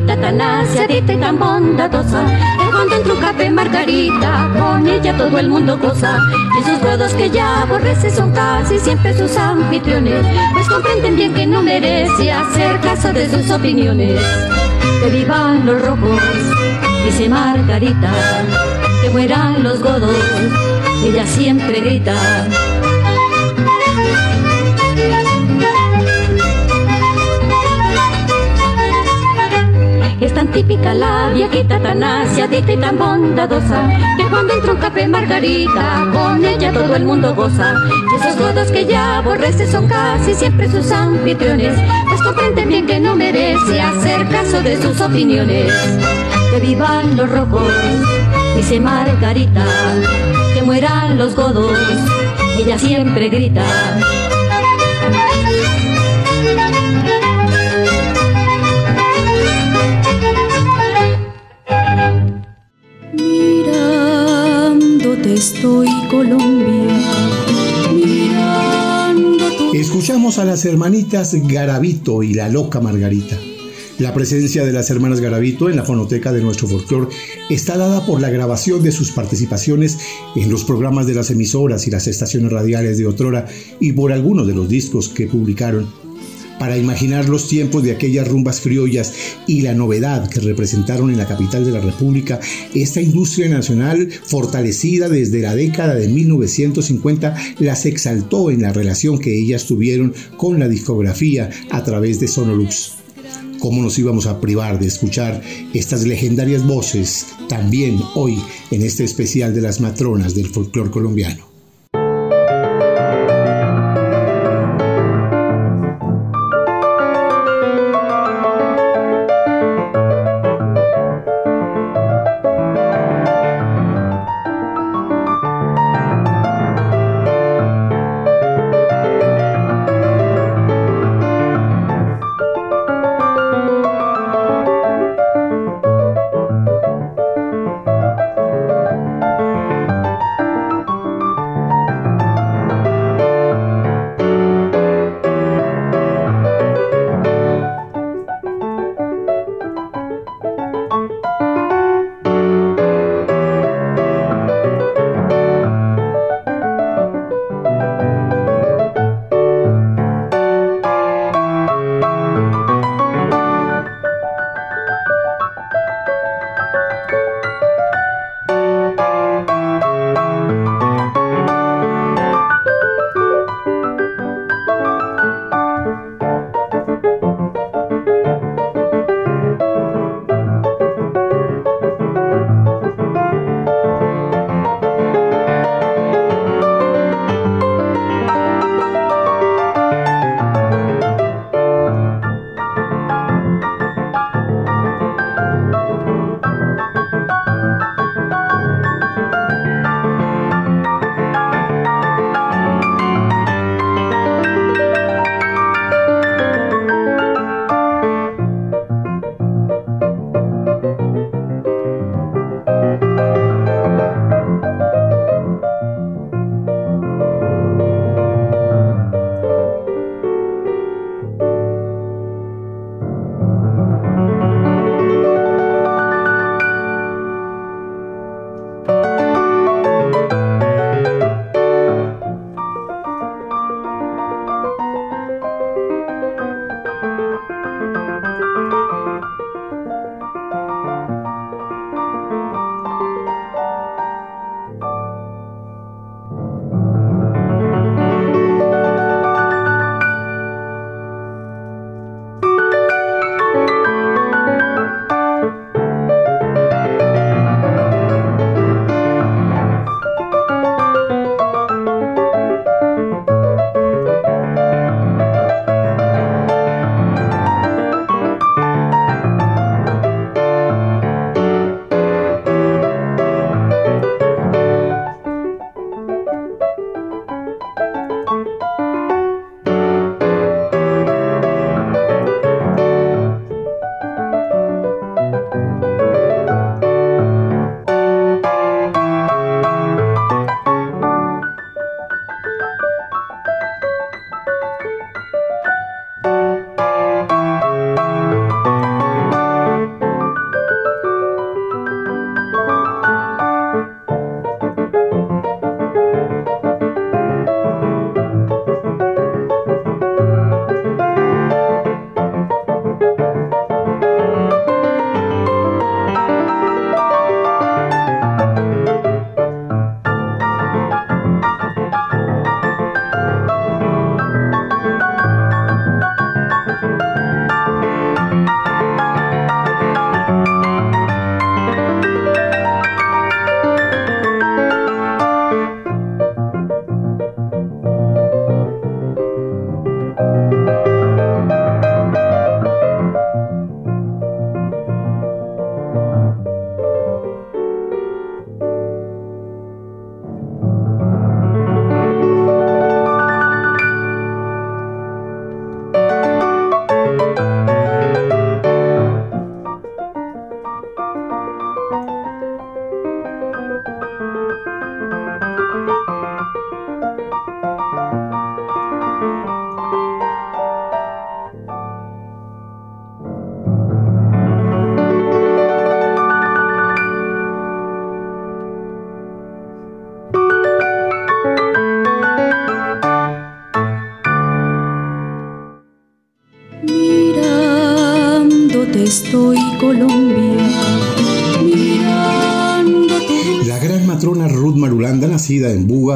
Tan aseadita y tan bondadosa. Cuando entra un café margarita Con ella todo el mundo goza. Y sus godos que ya aborrece son casi siempre sus anfitriones. Pues comprenden bien que no merece hacer caso de sus opiniones. Que vivan los rojos, dice Margarita. Que mueran los godos, ella siempre grita típica la viejita tan aseadita y tan bondadosa Que cuando entra un café margarita Con ella todo el mundo goza. Y esos godos que ya aborrece son casi siempre sus anfitriones Pues comprenden bien que no merece hacer caso de sus opiniones. Que vivan los rojos, dice Margarita Que mueran los godos, ella siempre grita estoy Colombia. Escuchamos a las hermanitas Garavito y la loca Margarita. La presencia de las hermanas Garavito en la fonoteca de nuestro folclore está dada por la grabación de sus participaciones en los programas de las emisoras y las estaciones radiales de Otrora y por algunos de los discos que publicaron. Para imaginar los tiempos de aquellas rumbas criollas y la novedad que representaron en la capital de la República, esta industria nacional, fortalecida desde la década de 1950, las exaltó en la relación que ellas tuvieron con la discografía a través de Sonolux. ¿Cómo nos íbamos a privar de escuchar estas legendarias voces también hoy en este especial de las matronas del folclore colombiano?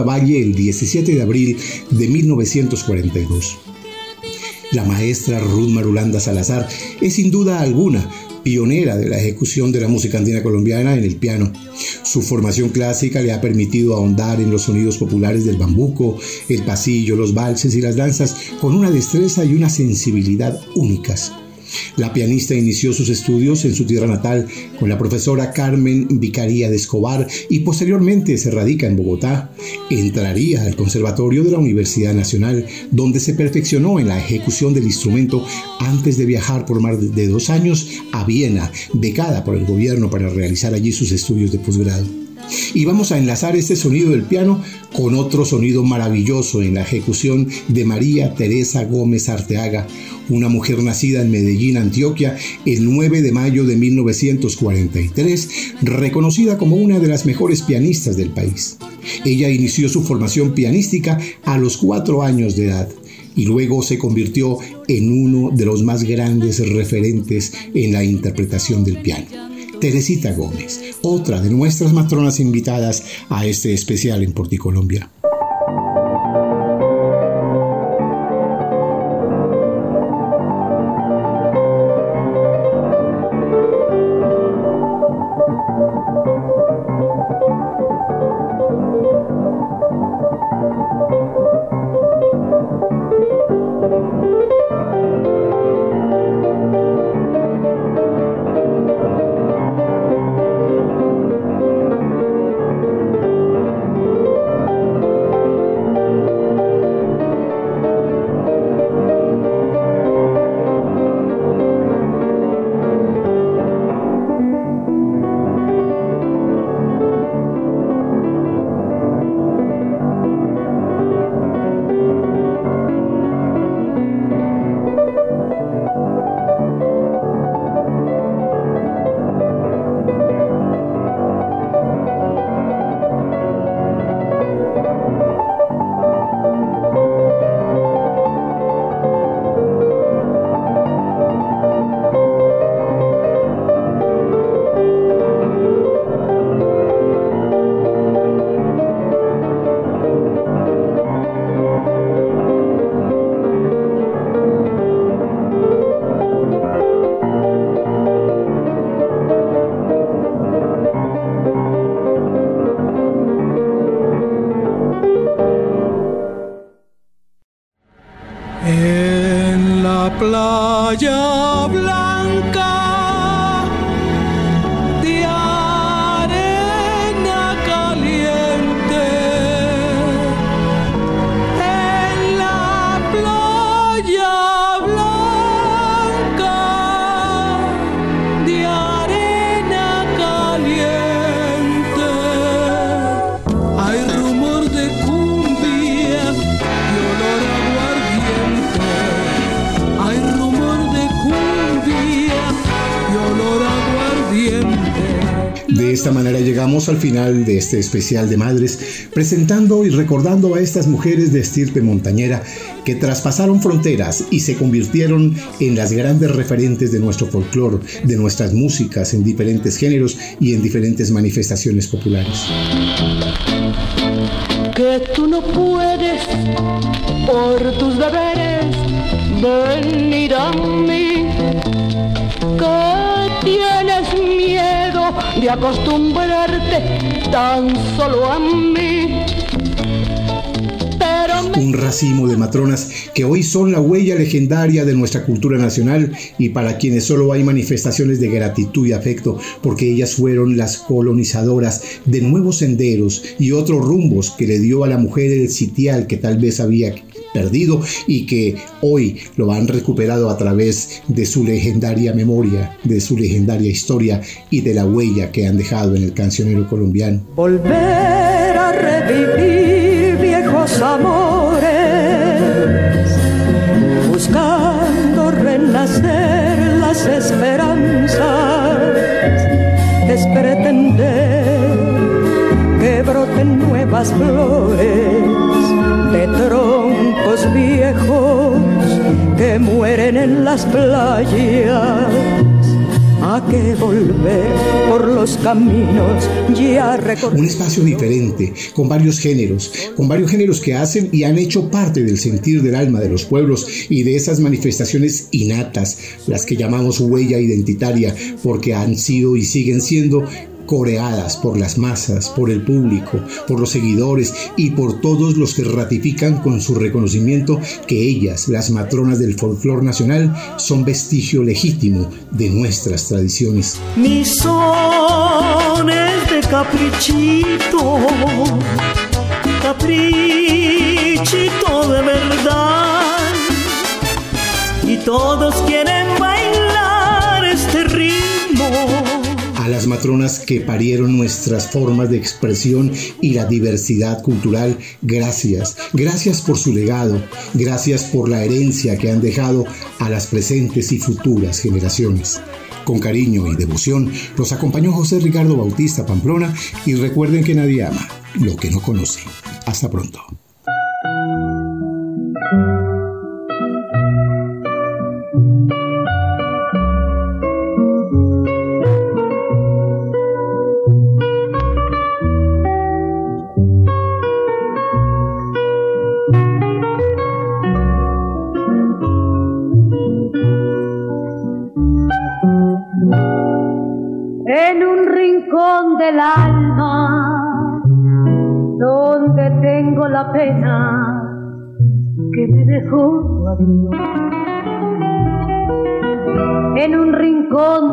Valle, el 17 de abril de 1942. La maestra Ruth Marulanda Salazar es sin duda alguna pionera de la ejecución de la música andina colombiana en el piano. Su formación clásica le ha permitido ahondar en los sonidos populares del bambuco, el pasillo, los valses y las danzas con una destreza y una sensibilidad únicas. La pianista inició sus estudios en su tierra natal con la profesora Carmen Vicaría de Escobar y posteriormente se radica en Bogotá. Entraría al Conservatorio de la Universidad Nacional, donde se perfeccionó en la ejecución del instrumento antes de viajar por más de dos años a Viena, becada por el gobierno para realizar allí sus estudios de posgrado. Y vamos a enlazar este sonido del piano con otro sonido maravilloso en la ejecución de María Teresa Gómez Arteaga, una mujer nacida en Medellín, Antioquia, el 9 de mayo de 1943, reconocida como una de las mejores pianistas del país. Ella inició su formación pianística a los cuatro años de edad y luego se convirtió en uno de los más grandes referentes en la interpretación del piano. Teresita Gómez, otra de nuestras matronas invitadas a este especial en Porticolombia. Al final de este especial de madres, presentando y recordando a estas mujeres de estirpe montañera que traspasaron fronteras y se convirtieron en las grandes referentes de nuestro folclore, de nuestras músicas en diferentes géneros y en diferentes manifestaciones populares. que tú no puedes por tus deberes venir a de acostumbrarte tan solo a mí. Un racimo de matronas que hoy son la huella legendaria de nuestra cultura nacional y para quienes solo hay manifestaciones de gratitud y afecto porque ellas fueron las colonizadoras de nuevos senderos y otros rumbos que le dio a la mujer el sitial que tal vez había perdido y que hoy lo han recuperado a través de su legendaria memoria, de su legendaria historia y de la huella que han dejado en el cancionero colombiano. Volver a revivir viejos amores, buscando renacer las esperanzas, es pretender que broten nuevas flores mueren en las playas a que volver por los caminos ya. Un espacio diferente, con varios géneros, con varios géneros que hacen y han hecho parte del sentir del alma de los pueblos y de esas manifestaciones innatas, las que llamamos huella identitaria, porque han sido y siguen siendo coreadas por las masas, por el público, por los seguidores y por todos los que ratifican con su reconocimiento que ellas, las matronas del folclore nacional, son vestigio legítimo de nuestras tradiciones. Mis sones de caprichito, caprichito de verdad. Y todos quieren las matronas que parieron nuestras formas de expresión y la diversidad cultural, gracias. Gracias por su legado, gracias por la herencia que han dejado a las presentes y futuras generaciones. Con cariño y devoción los acompañó José Ricardo Bautista Pamplona y recuerden que nadie ama lo que no conoce. Hasta pronto.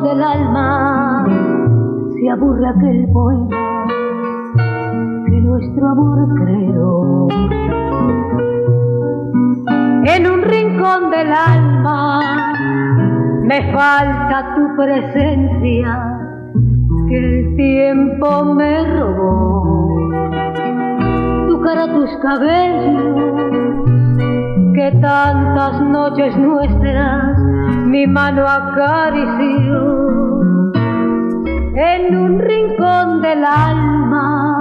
Del alma se aburre aquel poema que nuestro amor creó. En un rincón del alma me falta tu presencia que el tiempo me robó. Tu cara, tus cabellos, tantas noches nuestras mi mano acarició. En un rincón del alma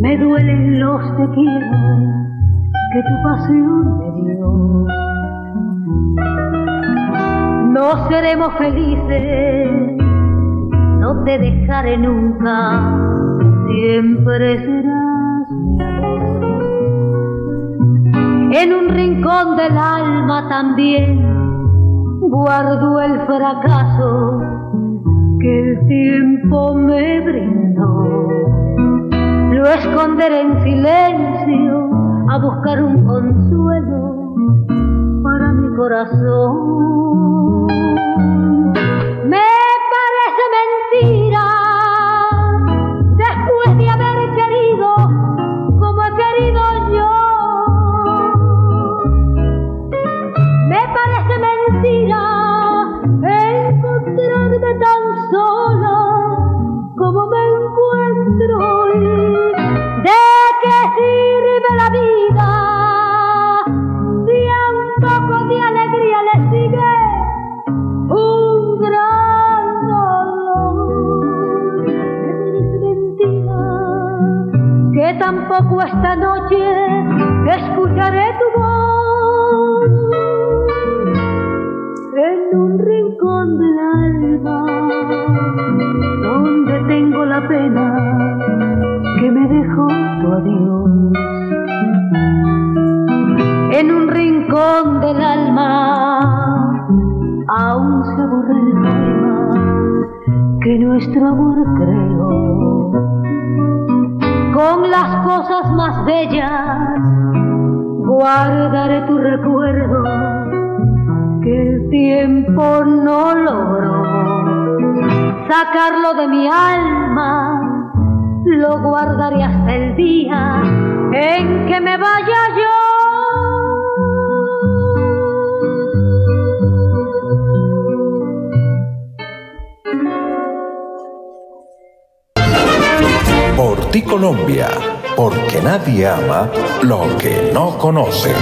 me duelen los te que tu pasión me dio. No seremos felices no te dejaré nunca, siempre serás En un rincón del alma también guardo el fracaso que el tiempo me brindó. Lo esconderé en silencio a buscar un consuelo para mi corazón. Noche escucharé bellas guardaré tu recuerdo que el tiempo no logró sacarlo de mi alma. Lo guardaré hasta el día en que me vaya nadie ama lo que no conoce.